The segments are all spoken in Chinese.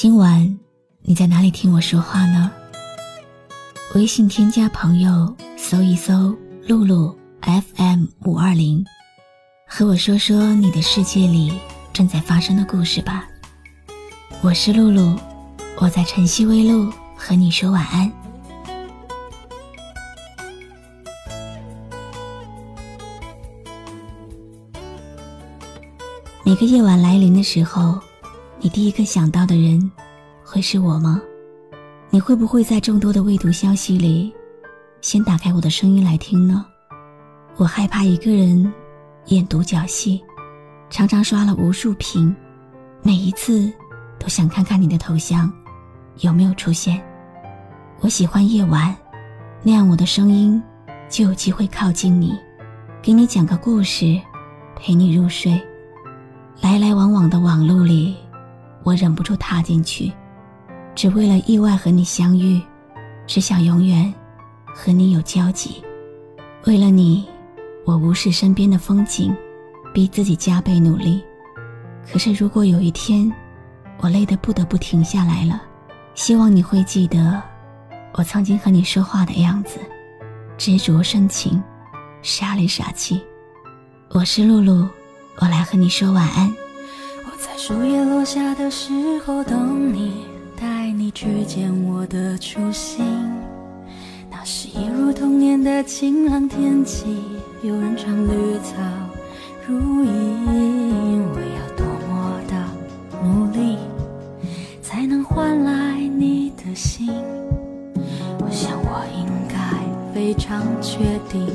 今晚你在哪里听我说话呢？微信添加朋友，搜一搜“露露 FM 五二零”，和我说说你的世界里正在发生的故事吧。我是露露，我在晨曦微露和你说晚安。每个夜晚来临的时候，你第一个想到的人，会是我吗？你会不会在众多的未读消息里，先打开我的声音来听呢？我害怕一个人演独角戏，常常刷了无数屏，每一次都想看看你的头像有没有出现。我喜欢夜晚，那样我的声音就有机会靠近你，给你讲个故事，陪你入睡。来来往往的网路里，我忍不住踏进去，只为了意外和你相遇，只想永远和你有交集。为了你，我无视身边的风景，逼自己加倍努力。可是如果有一天，我累得不得不停下来了，希望你会记得我曾经和你说话的样子，执着深情，傻里傻气。我是露露。我来和你说晚安。在树叶落下的时候等你，带你去见我的初心。那是一如童年的晴朗天气，有人唱绿草如茵。我要多么的努力，才能换来你的心？我想我应该非常确定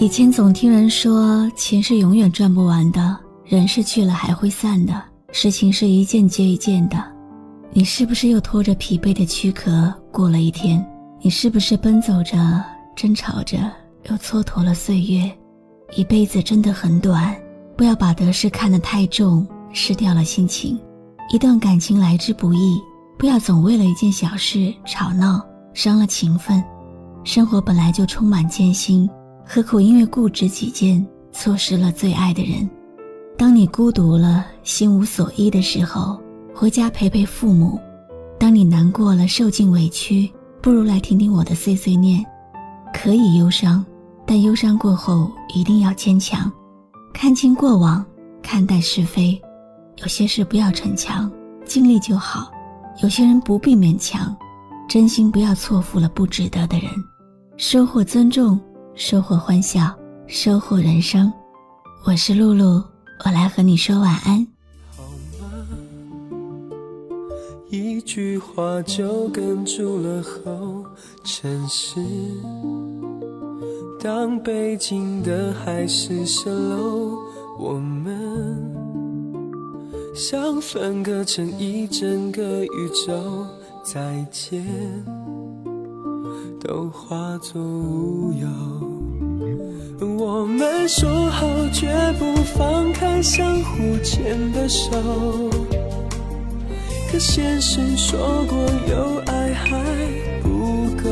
以前总听人说，钱是永远赚不完的，人是去了还会散的，事情是一件接一件的。你是不是又拖着疲惫的躯壳过了一天？你是不是奔走着、争吵着，又蹉跎了岁月？一辈子真的很短，不要把得失看得太重，失掉了心情。一段感情来之不易，不要总为了一件小事吵闹，伤了情分。生活本来就充满艰辛。何苦因为固执己见，错失了最爱的人？当你孤独了、心无所依的时候，回家陪陪父母；当你难过了、受尽委屈，不如来听听我的碎碎念。可以忧伤，但忧伤过后一定要坚强。看清过往，看待是非。有些事不要逞强，尽力就好；有些人不必勉强，真心不要错付了不值得的人。收获尊重。收获欢笑，收获人生。我是露露，我来和你说晚安。好吗？一句话就哽住了喉。城市，当北京的海市蜃楼，我们像分割成一整个宇宙。再见。都化作乌有。我们说好绝不放开相互牵的手，可现实说过有爱还不够。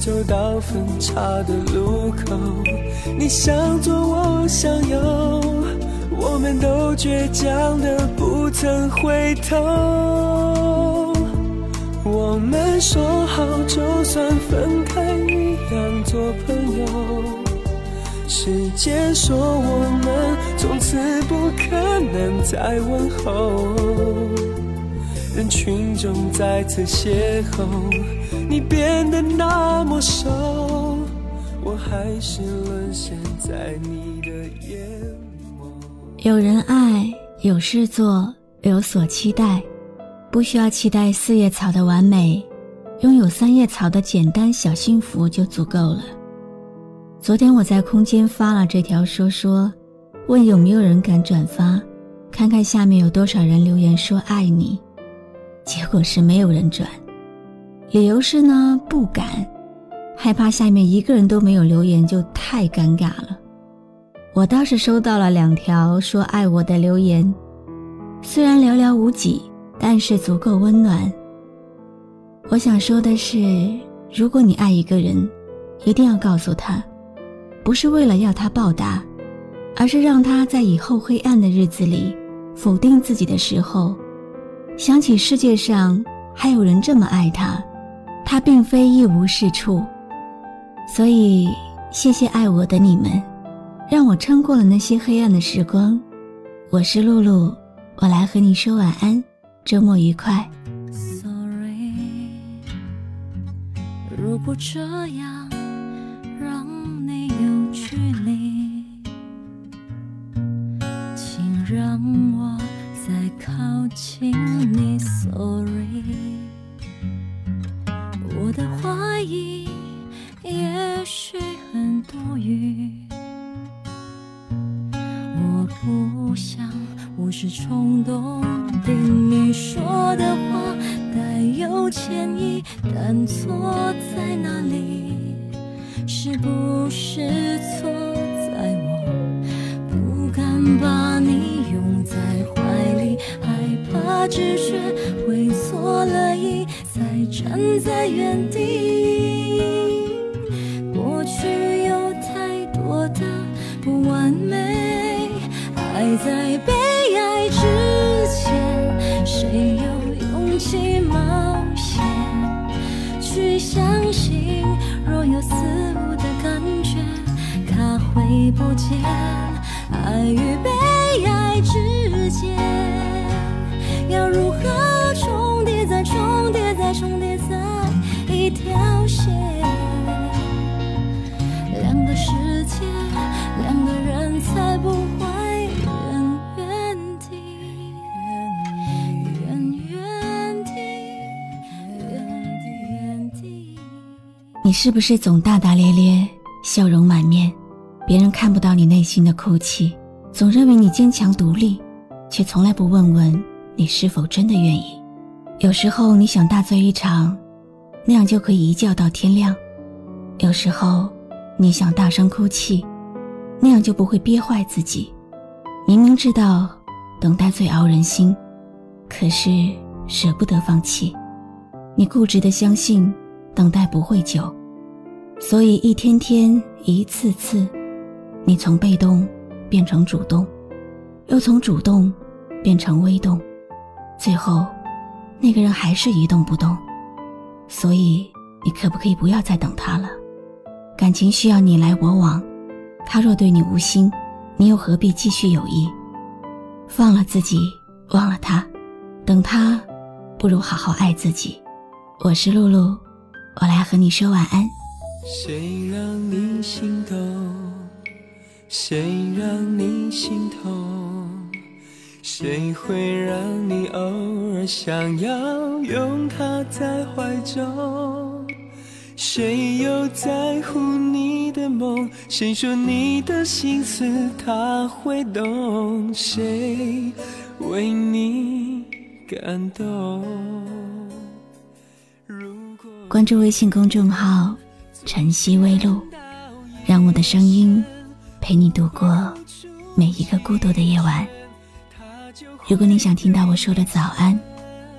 走到分岔的路口，你想左，我向右，我们都倔强的不曾回头。我们说好，就算分开，一样做朋友。时间说我们从此不可能再问候，人群中再次邂逅，你变得那么瘦，我还是沦陷在你的眼眸。有人爱，有事做，有所期待，不需要期待四叶草的完美，拥有三叶草的简单小幸福就足够了。昨天我在空间发了这条说说，问有没有人敢转发，看看下面有多少人留言说爱你。结果是没有人转，理由是呢不敢，害怕下面一个人都没有留言就太尴尬了。我倒是收到了两条说爱我的留言，虽然寥寥无几，但是足够温暖。我想说的是，如果你爱一个人，一定要告诉他。不是为了要他报答，而是让他在以后黑暗的日子里否定自己的时候，想起世界上还有人这么爱他，他并非一无是处。所以，谢谢爱我的你们，让我撑过了那些黑暗的时光。我是露露，我来和你说晚安，周末愉快。Sorry，如果这样。听你说的话带有歉意，但错在哪里？是不是错在我不敢把你？只学会错了意，再站在原地。不见。爱与被爱之间。要如何重叠再重叠再重叠在一条线？两个世界，两个人才不会远远地，远远地，远远地。你是不是总大大咧咧，笑容满面，别人看不到你内心的哭泣，总认为你坚强独立，却从来不问问。你是否真的愿意？有时候你想大醉一场，那样就可以一觉到天亮；有时候你想大声哭泣，那样就不会憋坏自己。明明知道等待最熬人心，可是舍不得放弃。你固执的相信等待不会久，所以一天天一次次，你从被动变成主动，又从主动变成微动。最后，那个人还是一动不动，所以你可不可以不要再等他了？感情需要你来我往，他若对你无心，你又何必继续有意？放了自己，忘了他，等他，不如好好爱自己。我是露露，我来和你说晚安。谁让你心动？谁让你心痛？谁会让你偶尔想要拥他在怀中？谁又在乎你的梦？谁说你的心思他会懂？谁为你感动？关注微信公众号“晨曦微露”，让我的声音陪你度过每一个孤独的夜晚。如果你想听到我说的早安，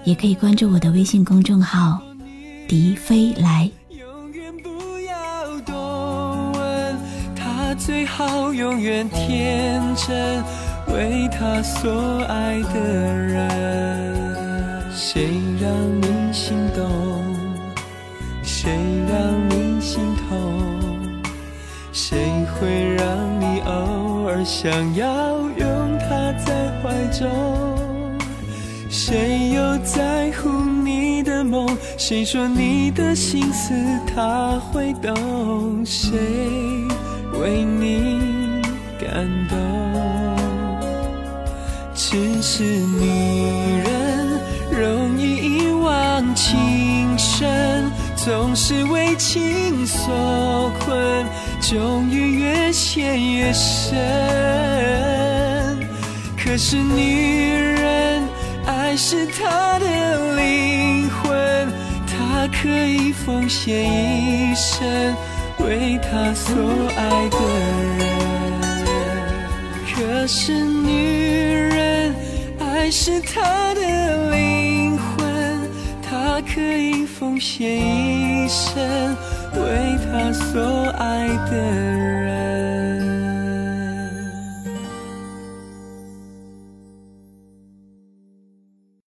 也可以关注我的微信公众号“笛飞来”。永远不要多问他最好永远天真，为他所爱的人。谁让你心动？谁让你心痛？谁会让想要拥他在怀中？谁又在乎你的梦？谁说你的心思他会懂？谁为你感动？只是女人容易一往情深，总是为情所困，终于越陷越深。可是女人爱是她的灵魂，她可以奉献一生为她所爱的人。可是女人爱是她奉献一生为他所爱的人。